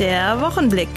Der Wochenblick.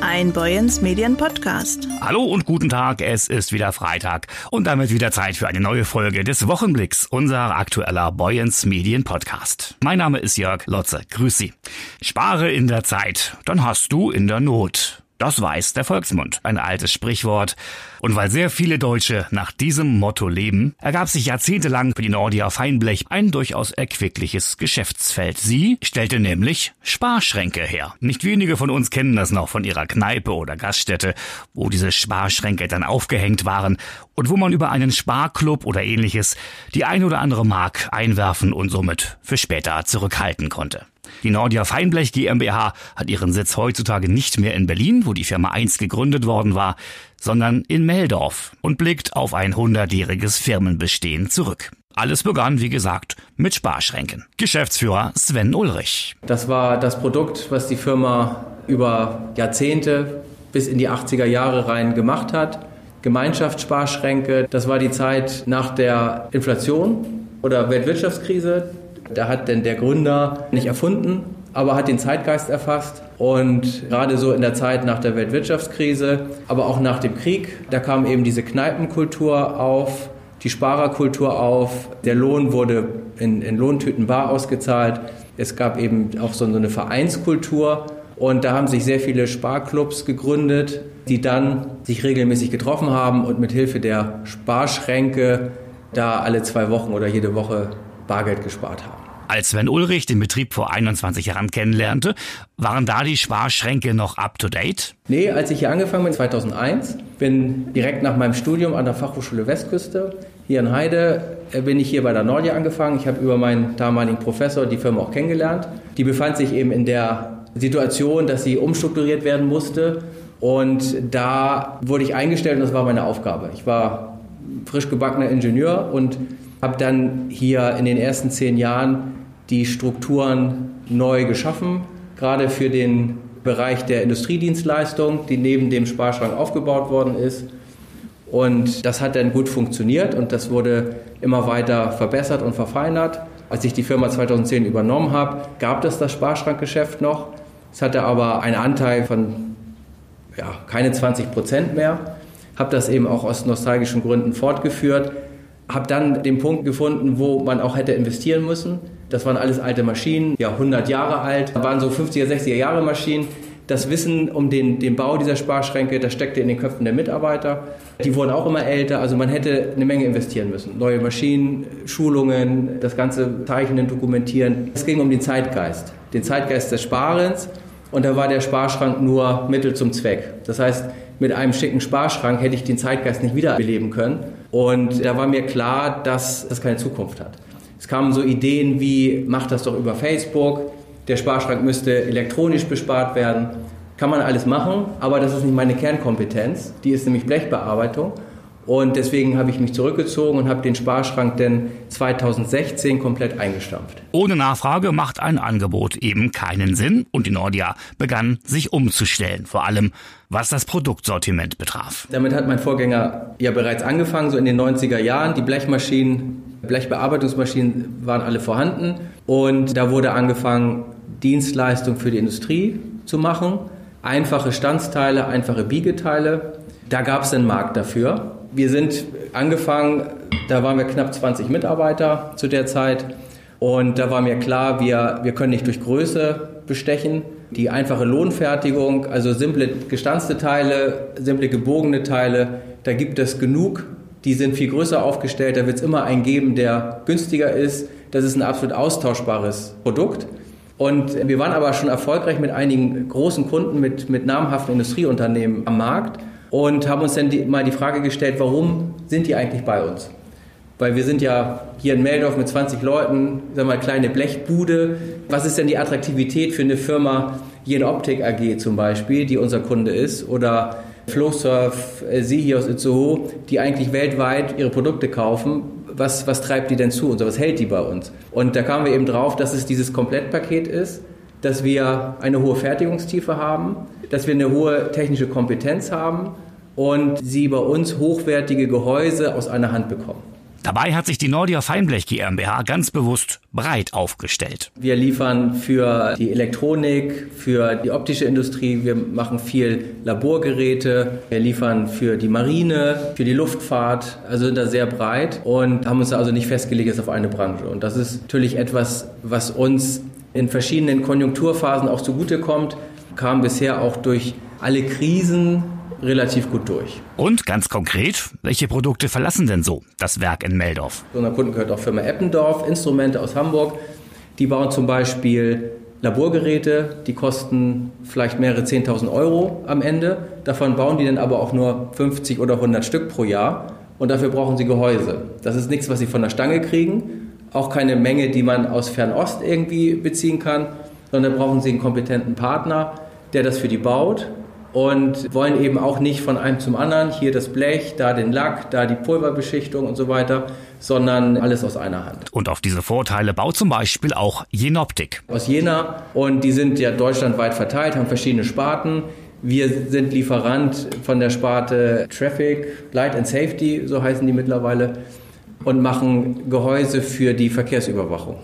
Ein Boyens Medien Podcast. Hallo und guten Tag, es ist wieder Freitag und damit wieder Zeit für eine neue Folge des Wochenblicks, unser aktueller Boyens Medien Podcast. Mein Name ist Jörg Lotze, grüß Sie. Spare in der Zeit, dann hast du in der Not. Das weiß der Volksmund, ein altes Sprichwort. Und weil sehr viele Deutsche nach diesem Motto leben, ergab sich jahrzehntelang für die Nordia Feinblech ein durchaus erquickliches Geschäftsfeld. Sie stellte nämlich Sparschränke her. Nicht wenige von uns kennen das noch von ihrer Kneipe oder Gaststätte, wo diese Sparschränke dann aufgehängt waren und wo man über einen Sparklub oder ähnliches die ein oder andere Mark einwerfen und somit für später zurückhalten konnte. Die Nordia Feinblech GmbH hat ihren Sitz heutzutage nicht mehr in Berlin, wo die Firma einst gegründet worden war, sondern in Meldorf und blickt auf ein hundertjähriges Firmenbestehen zurück. Alles begann, wie gesagt, mit Sparschränken. Geschäftsführer Sven Ulrich. Das war das Produkt, was die Firma über Jahrzehnte bis in die 80er Jahre rein gemacht hat. Gemeinschaftssparschränke, das war die Zeit nach der Inflation oder Weltwirtschaftskrise. Da hat denn der Gründer nicht erfunden, aber hat den Zeitgeist erfasst. Und gerade so in der Zeit nach der Weltwirtschaftskrise, aber auch nach dem Krieg, da kam eben diese Kneipenkultur auf, die Sparerkultur auf. Der Lohn wurde in, in Lohntüten bar ausgezahlt. Es gab eben auch so eine Vereinskultur. Und da haben sich sehr viele Sparclubs gegründet, die dann sich regelmäßig getroffen haben und mit Hilfe der Sparschränke da alle zwei Wochen oder jede Woche Bargeld gespart haben. Als Sven Ulrich den Betrieb vor 21 Jahren kennenlernte, waren da die Sparschränke noch up-to-date? Nee, als ich hier angefangen bin, 2001, bin direkt nach meinem Studium an der Fachhochschule Westküste, hier in Heide, äh, bin ich hier bei der Nordia angefangen. Ich habe über meinen damaligen Professor die Firma auch kennengelernt. Die befand sich eben in der Situation, dass sie umstrukturiert werden musste. Und da wurde ich eingestellt und das war meine Aufgabe. Ich war frisch gebackener Ingenieur und habe dann hier in den ersten zehn Jahren die Strukturen neu geschaffen, gerade für den Bereich der Industriedienstleistung, die neben dem Sparschrank aufgebaut worden ist. Und das hat dann gut funktioniert und das wurde immer weiter verbessert und verfeinert. Als ich die Firma 2010 übernommen habe, gab es das Sparschrankgeschäft noch. Es hatte aber einen Anteil von ja, keine 20 Prozent mehr. Habe das eben auch aus nostalgischen Gründen fortgeführt habe dann den Punkt gefunden, wo man auch hätte investieren müssen. Das waren alles alte Maschinen, ja 100 Jahre alt, das waren so 50er, 60er Jahre Maschinen. Das Wissen um den, den Bau dieser Sparschränke, das steckte in den Köpfen der Mitarbeiter. Die wurden auch immer älter, also man hätte eine Menge investieren müssen. Neue Maschinen, Schulungen, das ganze Zeichnen, Dokumentieren. Es ging um den Zeitgeist, den Zeitgeist des Sparens. Und da war der Sparschrank nur Mittel zum Zweck. Das heißt, mit einem schicken Sparschrank hätte ich den Zeitgeist nicht wiederbeleben können. Und da war mir klar, dass das keine Zukunft hat. Es kamen so Ideen wie, mach das doch über Facebook, der Sparschrank müsste elektronisch bespart werden. Kann man alles machen, aber das ist nicht meine Kernkompetenz. Die ist nämlich Blechbearbeitung. Und deswegen habe ich mich zurückgezogen und habe den Sparschrank denn 2016 komplett eingestampft. Ohne Nachfrage macht ein Angebot eben keinen Sinn und die Nordia begann sich umzustellen, vor allem was das Produktsortiment betraf. Damit hat mein Vorgänger ja bereits angefangen, so in den 90er Jahren. Die Blechmaschinen, Blechbearbeitungsmaschinen waren alle vorhanden und da wurde angefangen, Dienstleistung für die Industrie zu machen. Einfache Standsteile, einfache Biegeteile. Da gab es einen Markt dafür. Wir sind angefangen, da waren wir knapp 20 Mitarbeiter zu der Zeit. Und da war mir klar, wir, wir können nicht durch Größe bestechen. Die einfache Lohnfertigung, also simple gestanzte Teile, simple gebogene Teile, da gibt es genug. Die sind viel größer aufgestellt. Da wird es immer einen geben, der günstiger ist. Das ist ein absolut austauschbares Produkt. Und wir waren aber schon erfolgreich mit einigen großen Kunden, mit, mit namhaften Industrieunternehmen am Markt und haben uns dann die, mal die Frage gestellt, warum sind die eigentlich bei uns? Weil wir sind ja hier in Meldorf mit 20 Leuten, sagen wir mal, kleine Blechbude. Was ist denn die Attraktivität für eine Firma, Jen Optik AG zum Beispiel, die unser Kunde ist, oder Flowsurf, äh, Sie hier aus Itzehoe, die eigentlich weltweit ihre Produkte kaufen. Was, was treibt die denn zu und was hält die bei uns? Und da kamen wir eben drauf, dass es dieses Komplettpaket ist, dass wir eine hohe Fertigungstiefe haben, dass wir eine hohe technische Kompetenz haben und sie bei uns hochwertige Gehäuse aus einer Hand bekommen. Dabei hat sich die Nordia Feinblech GmbH ganz bewusst breit aufgestellt. Wir liefern für die Elektronik, für die optische Industrie, wir machen viel Laborgeräte, wir liefern für die Marine, für die Luftfahrt, also sind da sehr breit und haben uns also nicht festgelegt auf eine Branche. Und das ist natürlich etwas, was uns in verschiedenen Konjunkturphasen auch zugutekommt, kam bisher auch durch alle Krisen relativ gut durch. Und ganz konkret, welche Produkte verlassen denn so das Werk in Meldorf? Zu unserem Kunden gehört auch Firma Eppendorf, Instrumente aus Hamburg. Die bauen zum Beispiel Laborgeräte, die kosten vielleicht mehrere 10.000 Euro am Ende. Davon bauen die dann aber auch nur 50 oder 100 Stück pro Jahr. Und dafür brauchen sie Gehäuse. Das ist nichts, was sie von der Stange kriegen. Auch keine Menge, die man aus Fernost irgendwie beziehen kann. Sondern brauchen sie einen kompetenten Partner, der das für die baut und wollen eben auch nicht von einem zum anderen, hier das Blech, da den Lack, da die Pulverbeschichtung und so weiter, sondern alles aus einer Hand. Und auf diese Vorteile baut zum Beispiel auch Jenoptik. Aus Jena und die sind ja deutschlandweit verteilt, haben verschiedene Sparten. Wir sind Lieferant von der Sparte Traffic, Light and Safety, so heißen die mittlerweile, und machen Gehäuse für die Verkehrsüberwachung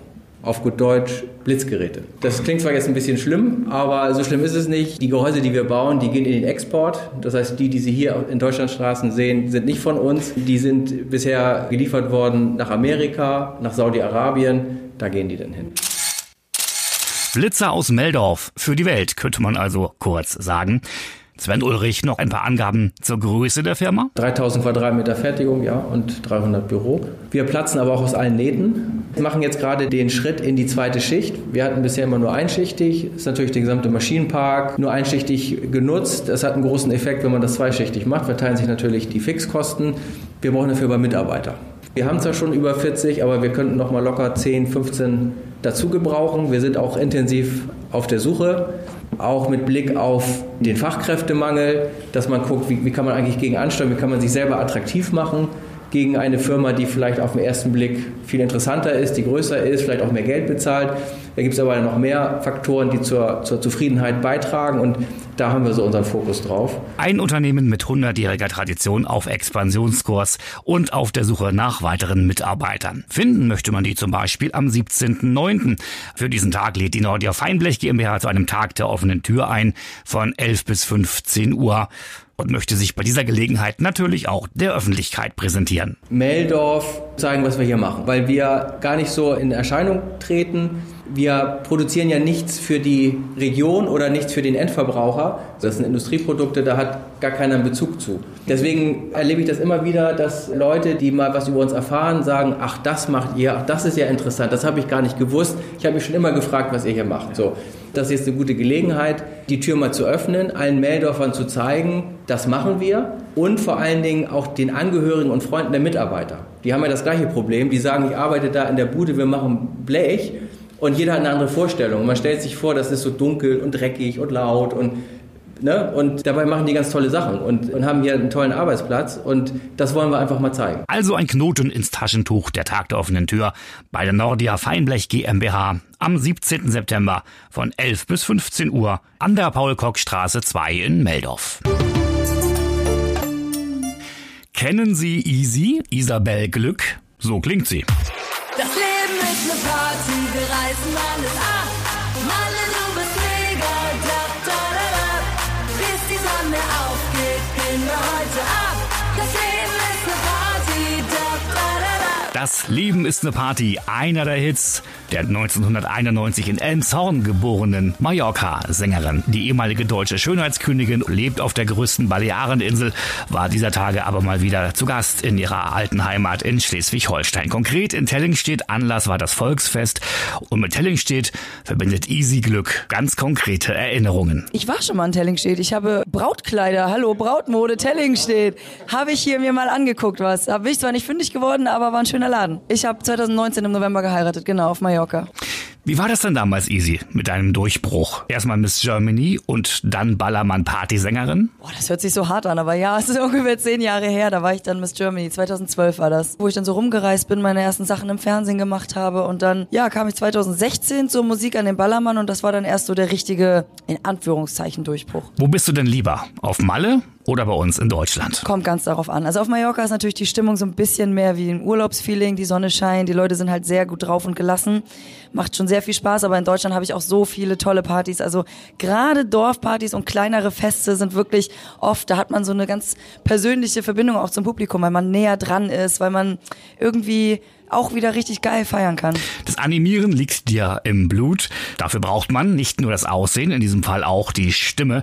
auf gut Deutsch Blitzgeräte. Das klingt zwar jetzt ein bisschen schlimm, aber so schlimm ist es nicht. Die Gehäuse, die wir bauen, die gehen in den Export. Das heißt, die, die Sie hier in Deutschlandstraßen sehen, sind nicht von uns. Die sind bisher geliefert worden nach Amerika, nach Saudi-Arabien. Da gehen die dann hin. Blitzer aus Meldorf für die Welt, könnte man also kurz sagen. Sven Ulrich, noch ein paar Angaben zur Größe der Firma? 3000 Quadratmeter Fertigung, ja, und 300 Büro. Wir platzen aber auch aus allen Nähten. Wir machen jetzt gerade den Schritt in die zweite Schicht. Wir hatten bisher immer nur einschichtig. Das ist natürlich der gesamte Maschinenpark nur einschichtig genutzt. Das hat einen großen Effekt, wenn man das zweischichtig macht. Verteilen sich natürlich die Fixkosten. Wir brauchen dafür aber Mitarbeiter. Wir haben zwar schon über 40, aber wir könnten noch mal locker 10, 15 dazu gebrauchen. Wir sind auch intensiv auf der Suche auch mit Blick auf den Fachkräftemangel, dass man guckt, wie, wie kann man eigentlich gegen ansteuern, wie kann man sich selber attraktiv machen gegen eine Firma, die vielleicht auf den ersten Blick viel interessanter ist, die größer ist, vielleicht auch mehr Geld bezahlt. Da gibt es aber noch mehr Faktoren, die zur, zur Zufriedenheit beitragen und da haben wir so unseren Fokus drauf. Ein Unternehmen mit 100-jähriger Tradition auf Expansionskurs und auf der Suche nach weiteren Mitarbeitern. Finden möchte man die zum Beispiel am 17.09. Für diesen Tag lädt die Nordia Feinblech GmbH zu einem Tag der offenen Tür ein von 11 bis 15 Uhr und möchte sich bei dieser Gelegenheit natürlich auch der Öffentlichkeit präsentieren. Meldorf zeigen, was wir hier machen, weil wir gar nicht so in Erscheinung treten. Wir produzieren ja nichts für die Region oder nichts für den Endverbraucher. Das sind Industrieprodukte, da hat gar keiner einen Bezug zu. Deswegen erlebe ich das immer wieder, dass Leute, die mal was über uns erfahren, sagen, ach, das macht ihr, ach, das ist ja interessant, das habe ich gar nicht gewusst. Ich habe mich schon immer gefragt, was ihr hier macht. So, das ist jetzt eine gute Gelegenheit, die Tür mal zu öffnen, allen Meldorfern zu zeigen, das machen wir und vor allen Dingen auch den Angehörigen und Freunden der Mitarbeiter. Die haben ja das gleiche Problem. Die sagen, ich arbeite da in der Bude, wir machen Blech und jeder hat eine andere Vorstellung. Man stellt sich vor, das ist so dunkel und dreckig und laut und Ne? Und dabei machen die ganz tolle Sachen und, und, haben hier einen tollen Arbeitsplatz und das wollen wir einfach mal zeigen. Also ein Knoten ins Taschentuch, der Tag der offenen Tür bei der Nordia Feinblech GmbH am 17. September von 11 bis 15 Uhr an der Paul-Kock-Straße 2 in Meldorf. Kennen Sie Easy, Isabel Glück? So klingt sie. Ist eine Party, wir reißen alles ab. Das Leben ist eine Party, einer der Hits der 1991 in Elmshorn geborenen Mallorca-Sängerin. Die ehemalige deutsche Schönheitskönigin lebt auf der größten Baleareninsel, war dieser Tage aber mal wieder zu Gast in ihrer alten Heimat in Schleswig-Holstein. Konkret in Tellingstedt. Anlass war das Volksfest. Und mit Tellingstedt verbindet Easy Glück ganz konkrete Erinnerungen. Ich war schon mal in Tellingstedt. Ich habe Brautkleider, hallo Brautmode Tellingstedt, habe ich hier mir mal angeguckt was. Habe ich zwar nicht fündig geworden, aber war ein schöner Laden. Ich habe 2019 im November geheiratet, genau, auf Mallorca. Wie war das denn damals, Easy, mit deinem Durchbruch? Erstmal Miss Germany und dann Ballermann Partysängerin? Boah, das hört sich so hart an, aber ja, es ist ungefähr zehn Jahre her, da war ich dann Miss Germany, 2012 war das, wo ich dann so rumgereist bin, meine ersten Sachen im Fernsehen gemacht habe und dann, ja, kam ich 2016 zur Musik an den Ballermann und das war dann erst so der richtige, in Anführungszeichen, Durchbruch. Wo bist du denn lieber? Auf Malle oder bei uns in Deutschland? Kommt ganz darauf an. Also auf Mallorca ist natürlich die Stimmung so ein bisschen mehr wie ein Urlaubsfeeling. Die Sonne scheint, die Leute sind halt sehr gut drauf und gelassen. Macht schon sehr viel Spaß, aber in Deutschland habe ich auch so viele tolle Partys. Also gerade Dorfpartys und kleinere Feste sind wirklich oft, da hat man so eine ganz persönliche Verbindung auch zum Publikum, weil man näher dran ist, weil man irgendwie auch wieder richtig geil feiern kann. Das Animieren liegt dir im Blut. Dafür braucht man nicht nur das Aussehen, in diesem Fall auch die Stimme.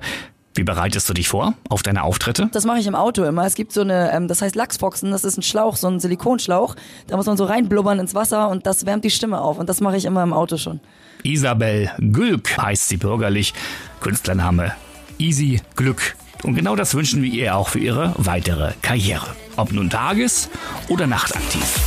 Wie bereitest du dich vor auf deine Auftritte? Das mache ich im Auto immer. Es gibt so eine, ähm, das heißt Lachsboxen, das ist ein Schlauch, so ein Silikonschlauch. Da muss man so reinblubbern ins Wasser und das wärmt die Stimme auf. Und das mache ich immer im Auto schon. Isabel Gülk heißt sie bürgerlich. Künstlername Easy Glück. Und genau das wünschen wir ihr auch für ihre weitere Karriere. Ob nun tages- oder nachtaktiv.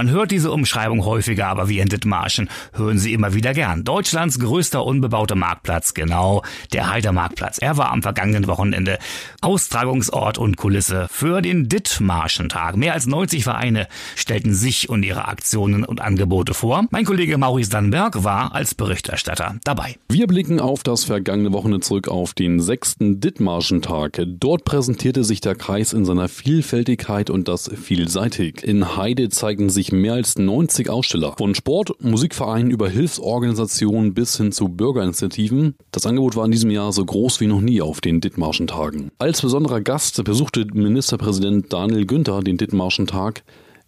Man hört diese Umschreibung häufiger, aber wir in Dithmarschen hören sie immer wieder gern. Deutschlands größter unbebauter Marktplatz, genau, der Heidermarktplatz. Er war am vergangenen Wochenende Austragungsort und Kulisse für den Dithmarschen-Tag. Mehr als 90 Vereine stellten sich und ihre Aktionen und Angebote vor. Mein Kollege Maurice Dannenberg war als Berichterstatter dabei. Wir blicken auf das vergangene Wochenende zurück auf den sechsten Dithmarschen-Tag. Dort präsentierte sich der Kreis in seiner Vielfältigkeit und das vielseitig. In Heide zeigten sich mehr als 90 Aussteller. Von Sport, Musikvereinen über Hilfsorganisationen bis hin zu Bürgerinitiativen. Das Angebot war in diesem Jahr so groß wie noch nie auf den Dithmarschen Tagen. Als besonderer Gast besuchte Ministerpräsident Daniel Günther den Dithmarschen Tag.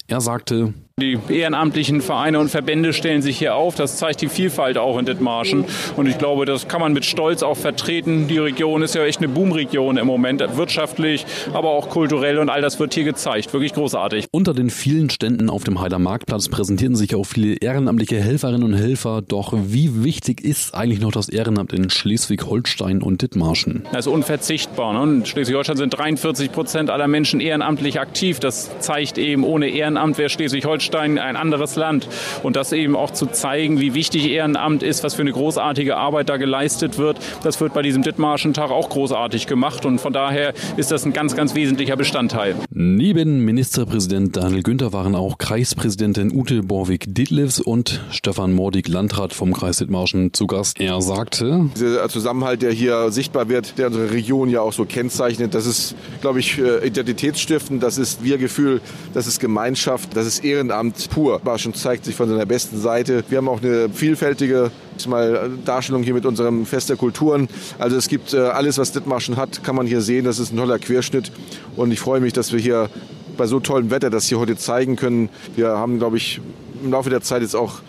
Er sagte, Die ehrenamtlichen Vereine und Verbände stellen sich hier auf. Das zeigt die Vielfalt auch in Dithmarschen. Und ich glaube, das kann man mit Stolz auch vertreten. Die Region ist ja echt eine Boomregion im Moment, wirtschaftlich, aber auch kulturell. Und all das wird hier gezeigt. Wirklich großartig. Unter den vielen Ständen auf dem Heider Marktplatz präsentierten sich auch viele ehrenamtliche Helferinnen und Helfer. Doch wie wichtig ist eigentlich noch das Ehrenamt in Schleswig-Holstein und Dithmarschen? Das ist unverzichtbar. Ne? In Schleswig-Holstein sind 43 Prozent aller Menschen ehrenamtlich aktiv. Das zeigt eben, ohne Ehrenamt wäre Schleswig-Holstein ein anderes Land. Und das eben auch zu zeigen, wie wichtig Ehrenamt ist, was für eine großartige Arbeit da geleistet wird, das wird bei diesem Dithmarschen Tag auch großartig gemacht. Und von daher ist das ein ganz, ganz wesentlicher Bestandteil. Neben Ministerpräsident Daniel Günther waren auch Kreispräsidentin Ute Borwig-Ditlevs und Stefan Mordig, Landrat vom Kreis Dithmarschen, zu Gast. Er sagte, Dieser Zusammenhalt, der hier sichtbar wird, der unsere Region ja auch so kennzeichnet, das ist, glaube ich, äh, identitätsstiftend, das ist Wir-Gefühl, das ist Gemeinschaft, das ist Ehrenamt pur. Barschen zeigt sich von seiner besten Seite. Wir haben auch eine vielfältige mal, Darstellung hier mit unserem Fest der Kulturen. Also es gibt äh, alles, was Dithmarschen hat, kann man hier sehen. Das ist ein toller Querschnitt und ich freue mich, dass wir hier bei so tollem Wetter das hier heute zeigen können. Wir haben, glaube ich, im Laufe der Zeit jetzt auch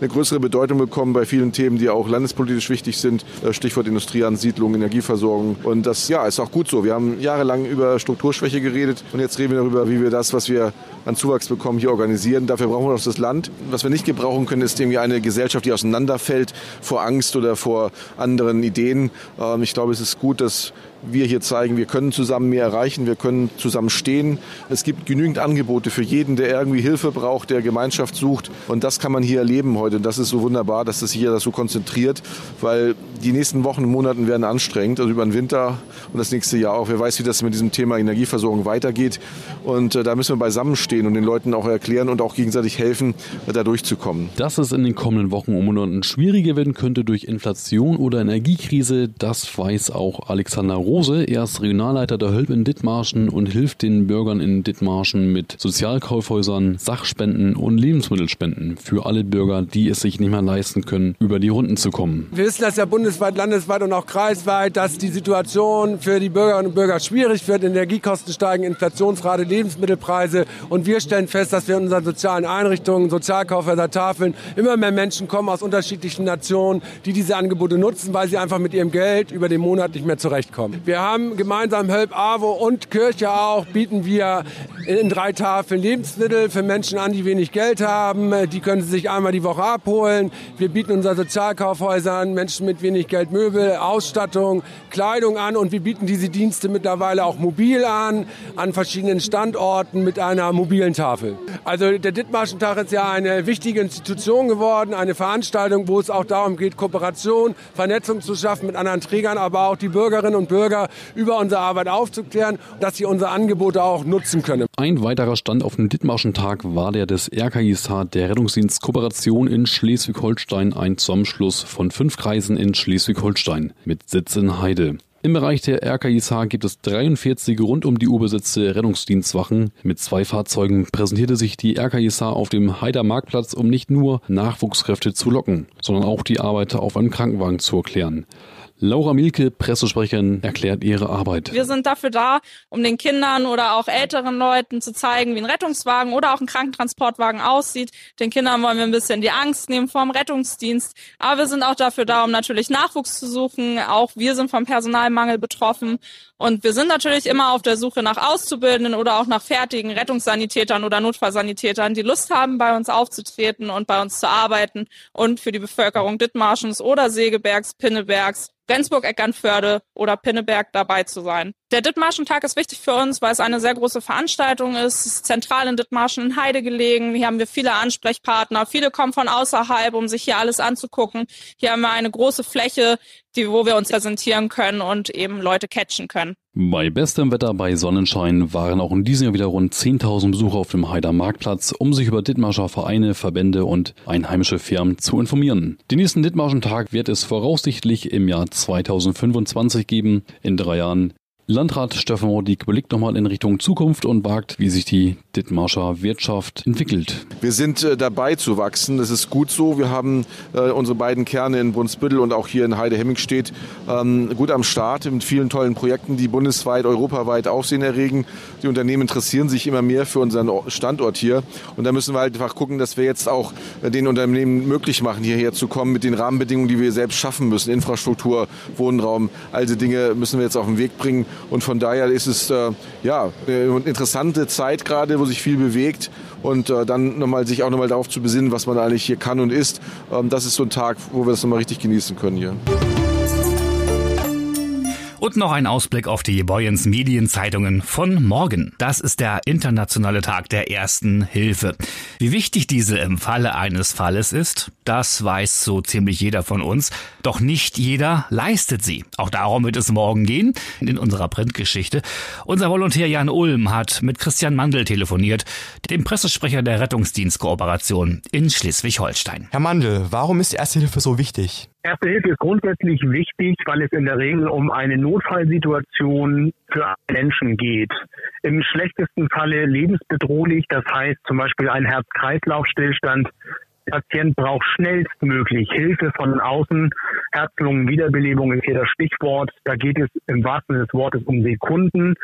eine größere Bedeutung bekommen bei vielen Themen, die auch landespolitisch wichtig sind. Äh, Stichwort Industrieansiedlung, Energieversorgung. Und das ja, ist auch gut so. Wir haben jahrelang über Strukturschwäche geredet und jetzt reden wir darüber, wie wir das, was wir an Zuwachs bekommen, hier organisieren. Dafür brauchen wir auch das Land. Was wir nicht gebrauchen können, ist irgendwie eine Gesellschaft, die auseinanderfällt vor Angst oder vor anderen Ideen. Ähm, Ich glaube, es ist gut, dass wir hier zeigen, wir können zusammen mehr erreichen, wir können zusammen stehen. Es gibt genügend Angebote für jeden, der irgendwie Hilfe braucht, der Gemeinschaft sucht. Und das kann man hier erleben heute. Und das ist so wunderbar, dass das hier das so konzentriert, weil die nächsten Wochen und Monaten werden anstrengend, also über den Winter und das nächste Jahr auch. Wer weiß, wie das mit diesem Thema Energieversorgung weitergeht. Und äh, da müssen wir beisammenstehen und den Leuten auch erklären und auch gegenseitig helfen, äh, da durchzukommen. dass es in den kommenden Wochen und Monaten schwieriger werden könnte durch Inflation oder Energiekrise, das weiß auch Alexander Rose. Er ist Regionalleiter der Hölp in Dithmarschen und hilft den Bürgern in Dithmarschen mit Sozialkaufhäusern, Sachspenden und Lebensmittelspenden für alle Bürger, die es sich nicht mehr leisten können, über die Runden zu kommen. Wir wissen das ja bundesweit, landesweit und auch kreisweit, dass die Situation für die Bürgerinnen und Bürger schwierig wird. Energiekosten steigen, Inflationsrate, Lebensmittelpreise. Und wir stellen fest, dass wir in unseren sozialen Einrichtungen, Sozialkaufhäuser, Tafeln, immer mehr Menschen kommen aus unterschiedlichen Nationen, die diese Angebote nutzen, weil sie einfach mit ihrem Geld über den Monat nicht mehr zurechtkommen. Wir haben gemeinsam Help AWO und Kirche auch, bieten wir in drei Tafeln Lebensmittel für Menschen an, die wenig Geld haben. Die können sie sich einmal die Woche abholen. Wir bieten unseren Sozialkaufhäusern Menschen mit wenig Geld Möbel, Ausstattung, Kleidung an und wir bieten diese Dienste mittlerweile auch mobil an, an verschiedenen Standorten mit einer mobilen Tafel. Also der Dithmarschen Tag ist ja eine wichtige Institution geworden, eine Veranstaltung, wo es auch darum geht, Kooperation, Vernetzung zu schaffen mit anderen Trägern, aber auch die Bürgerinnen und Bürger über unsere Arbeit aufzuklären, dass sie unsere Angebote auch nutzen können. Ein weiterer Stand auf dem Dithmarschen Tag war der des RKISH, der Rettungsdienst Kooperation in Schleswig-Holstein, ein Zusammenschluss von fünf Kreisen in Schleswig-Holstein mit Sitz in Heide. Im Bereich der RKISH gibt es 43 rund um die Uhr besetzte Rettungsdienstwachen. Mit zwei Fahrzeugen präsentierte sich die RKISH auf dem Heider Marktplatz, um nicht nur Nachwuchskräfte zu locken, sondern auch die Arbeiter auf einem Krankenwagen zu erklären. Laura Mielke, Pressesprecherin, erklärt ihre Arbeit. Wir sind dafür da, um den Kindern oder auch älteren Leuten zu zeigen, wie ein Rettungswagen oder auch ein Krankentransportwagen aussieht. Den Kindern wollen wir ein bisschen die Angst nehmen vom Rettungsdienst. Aber wir sind auch dafür da, um natürlich Nachwuchs zu suchen. Auch wir sind vom Personalmangel betroffen. Und wir sind natürlich immer auf der Suche nach Auszubildenden oder auch nach fertigen Rettungssanitätern oder Notfallsanitätern, die Lust haben, bei uns aufzutreten und bei uns zu arbeiten und für die Bevölkerung Dithmarschens oder Segebergs, Pinnebergs Rendsburg, Eckernförde oder Pinneberg dabei zu sein. Der Dithmarschen-Tag ist wichtig für uns, weil es eine sehr große Veranstaltung ist. Es ist zentral in Dithmarschen in Heide gelegen. Hier haben wir viele Ansprechpartner. Viele kommen von außerhalb, um sich hier alles anzugucken. Hier haben wir eine große Fläche, die, wo wir uns präsentieren können und eben Leute catchen können. Bei bestem Wetter bei Sonnenschein waren auch in diesem Jahr wieder rund 10.000 Besucher auf dem Heider Marktplatz, um sich über Dithmarscher Vereine, Verbände und einheimische Firmen zu informieren. Den nächsten Dithmarschen Tag wird es voraussichtlich im Jahr 2025 geben. In drei Jahren Landrat Steffen Roddick blickt nochmal in Richtung Zukunft und wagt, wie sich die Dithmarscher Wirtschaft entwickelt. Wir sind äh, dabei zu wachsen. Das ist gut so. Wir haben äh, unsere beiden Kerne in Brunsbüttel und auch hier in Heide-Hemmingstedt ähm, gut am Start mit vielen tollen Projekten, die bundesweit, europaweit Aufsehen erregen. Die Unternehmen interessieren sich immer mehr für unseren Standort hier. Und da müssen wir halt einfach gucken, dass wir jetzt auch äh, den Unternehmen möglich machen, hierher zu kommen mit den Rahmenbedingungen, die wir selbst schaffen müssen. Infrastruktur, Wohnraum, all diese Dinge müssen wir jetzt auf den Weg bringen. Und von daher ist es äh, ja eine interessante Zeit gerade, wo sich viel bewegt und äh, dann nochmal sich auch nochmal darauf zu besinnen, was man eigentlich hier kann und ist. Ähm, das ist so ein Tag, wo wir das nochmal richtig genießen können hier. Und noch ein Ausblick auf die Boyens Medienzeitungen von morgen. Das ist der internationale Tag der ersten Hilfe. Wie wichtig diese im Falle eines Falles ist, das weiß so ziemlich jeder von uns. Doch nicht jeder leistet sie. Auch darum wird es morgen gehen in unserer Printgeschichte. Unser Volontär Jan Ulm hat mit Christian Mandel telefoniert, dem Pressesprecher der Rettungsdienstkooperation in Schleswig-Holstein. Herr Mandel, warum ist Erste Hilfe so wichtig? Erste Hilfe ist grundsätzlich wichtig, weil es in der Regel um eine Notfallsituation für Menschen geht. Im schlechtesten Falle lebensbedrohlich, das heißt zum Beispiel ein Herz-Kreislauf-Stillstand. Der Patient braucht schnellstmöglich Hilfe von außen. Herz-Lungen-Wiederbelebung ist hier das Stichwort. Da geht es im wahrsten Sinne des Wortes um Sekunden.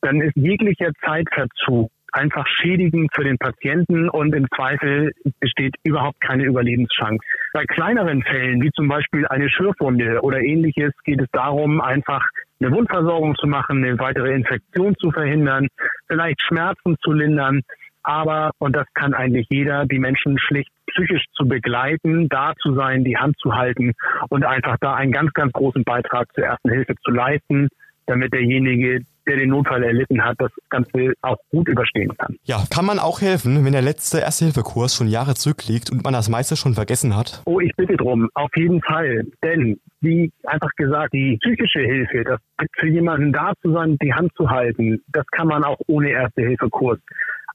Dann ist jeglicher Zeitverzug einfach schädigend für den Patienten und im Zweifel besteht überhaupt keine Überlebenschance. Bei kleineren Fällen, wie zum Beispiel eine Schürfwunde oder ähnliches, geht es darum, einfach eine Wundversorgung zu machen, eine weitere Infektion zu verhindern, vielleicht Schmerzen zu lindern. Aber, und das kann eigentlich jeder, die Menschen schlicht psychisch zu begleiten, da zu sein, die Hand zu halten und einfach da einen ganz, ganz großen Beitrag zur ersten Hilfe zu leisten, damit derjenige, der den Notfall erlitten hat, das Ganze auch gut überstehen kann. Ja, kann man auch helfen, wenn der letzte Erste-Hilfe-Kurs schon Jahre zurückliegt und man das meiste schon vergessen hat? Oh, ich bitte drum, auf jeden Fall. Denn, wie einfach gesagt, die psychische Hilfe, das für jemanden da zu sein, die Hand zu halten, das kann man auch ohne Erste-Hilfe-Kurs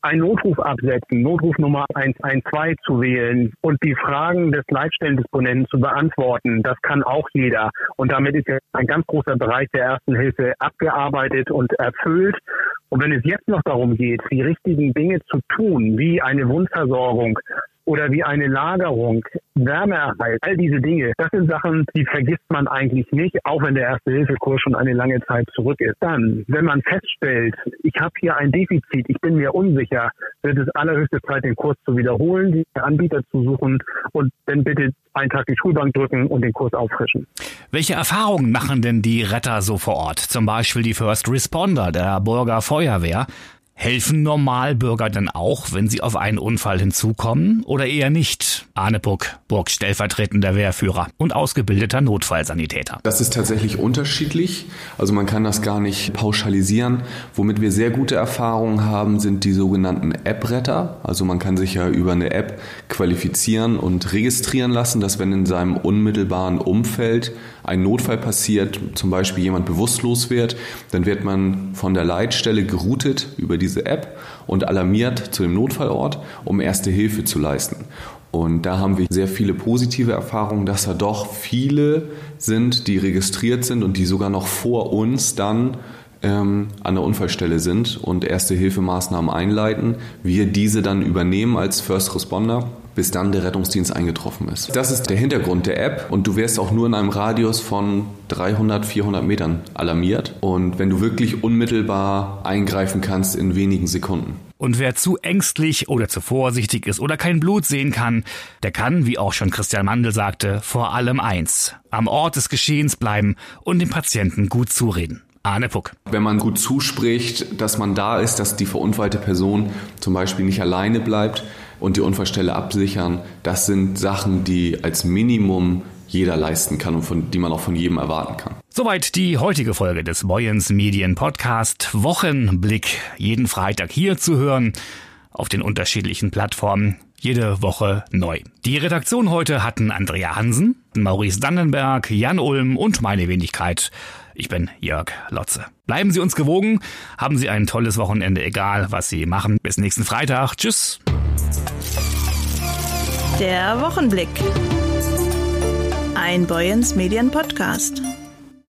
einen Notruf absetzen, Notruf Nummer 112 zu wählen und die Fragen des Leitstellendisponenten zu beantworten, das kann auch jeder. Und damit ist ja ein ganz großer Bereich der ersten Hilfe abgearbeitet und erfüllt. Und wenn es jetzt noch darum geht, die richtigen Dinge zu tun, wie eine Wundversorgung, oder wie eine Lagerung, Wärmeerhalt, all diese Dinge, das sind Sachen, die vergisst man eigentlich nicht, auch wenn der Erste-Hilfe-Kurs schon eine lange Zeit zurück ist. Dann, wenn man feststellt, ich habe hier ein Defizit, ich bin mir unsicher, wird es allerhöchste Zeit, den Kurs zu wiederholen, die Anbieter zu suchen und dann bitte einen Tag die Schulbank drücken und den Kurs auffrischen. Welche Erfahrungen machen denn die Retter so vor Ort? Zum Beispiel die First Responder der Burger Feuerwehr. Helfen Normalbürger denn auch, wenn sie auf einen Unfall hinzukommen oder eher nicht? Arne Buck, Burg stellvertretender Wehrführer und ausgebildeter Notfallsanitäter. Das ist tatsächlich unterschiedlich. Also man kann das gar nicht pauschalisieren. Womit wir sehr gute Erfahrungen haben, sind die sogenannten App-Retter. Also man kann sich ja über eine App qualifizieren und registrieren lassen, dass wenn in seinem unmittelbaren Umfeld ein Notfall passiert, zum Beispiel jemand bewusstlos wird, dann wird man von der Leitstelle geroutet über diese App und alarmiert zu dem Notfallort, um erste Hilfe zu leisten. Und da haben wir sehr viele positive Erfahrungen, dass da doch viele sind, die registriert sind und die sogar noch vor uns dann ähm, an der Unfallstelle sind und erste Hilfemaßnahmen einleiten. Wir diese dann übernehmen als First Responder bis dann der Rettungsdienst eingetroffen ist. Das ist der Hintergrund der App und du wirst auch nur in einem Radius von 300, 400 Metern alarmiert und wenn du wirklich unmittelbar eingreifen kannst in wenigen Sekunden. Und wer zu ängstlich oder zu vorsichtig ist oder kein Blut sehen kann, der kann, wie auch schon Christian Mandel sagte, vor allem eins, am Ort des Geschehens bleiben und dem Patienten gut zureden. Arne Puck. Wenn man gut zuspricht, dass man da ist, dass die verunfallte Person zum Beispiel nicht alleine bleibt und die Unfallstelle absichern, das sind Sachen, die als Minimum jeder leisten kann und von, die man auch von jedem erwarten kann. Soweit die heutige Folge des Boyens Medien Podcast Wochenblick. Jeden Freitag hier zu hören auf den unterschiedlichen Plattformen. Jede Woche neu. Die Redaktion heute hatten Andrea Hansen, Maurice Dannenberg, Jan Ulm und meine Wenigkeit. Ich bin Jörg Lotze. Bleiben Sie uns gewogen, haben Sie ein tolles Wochenende, egal was Sie machen. Bis nächsten Freitag. Tschüss. Der Wochenblick. Ein Boyens Medien Podcast.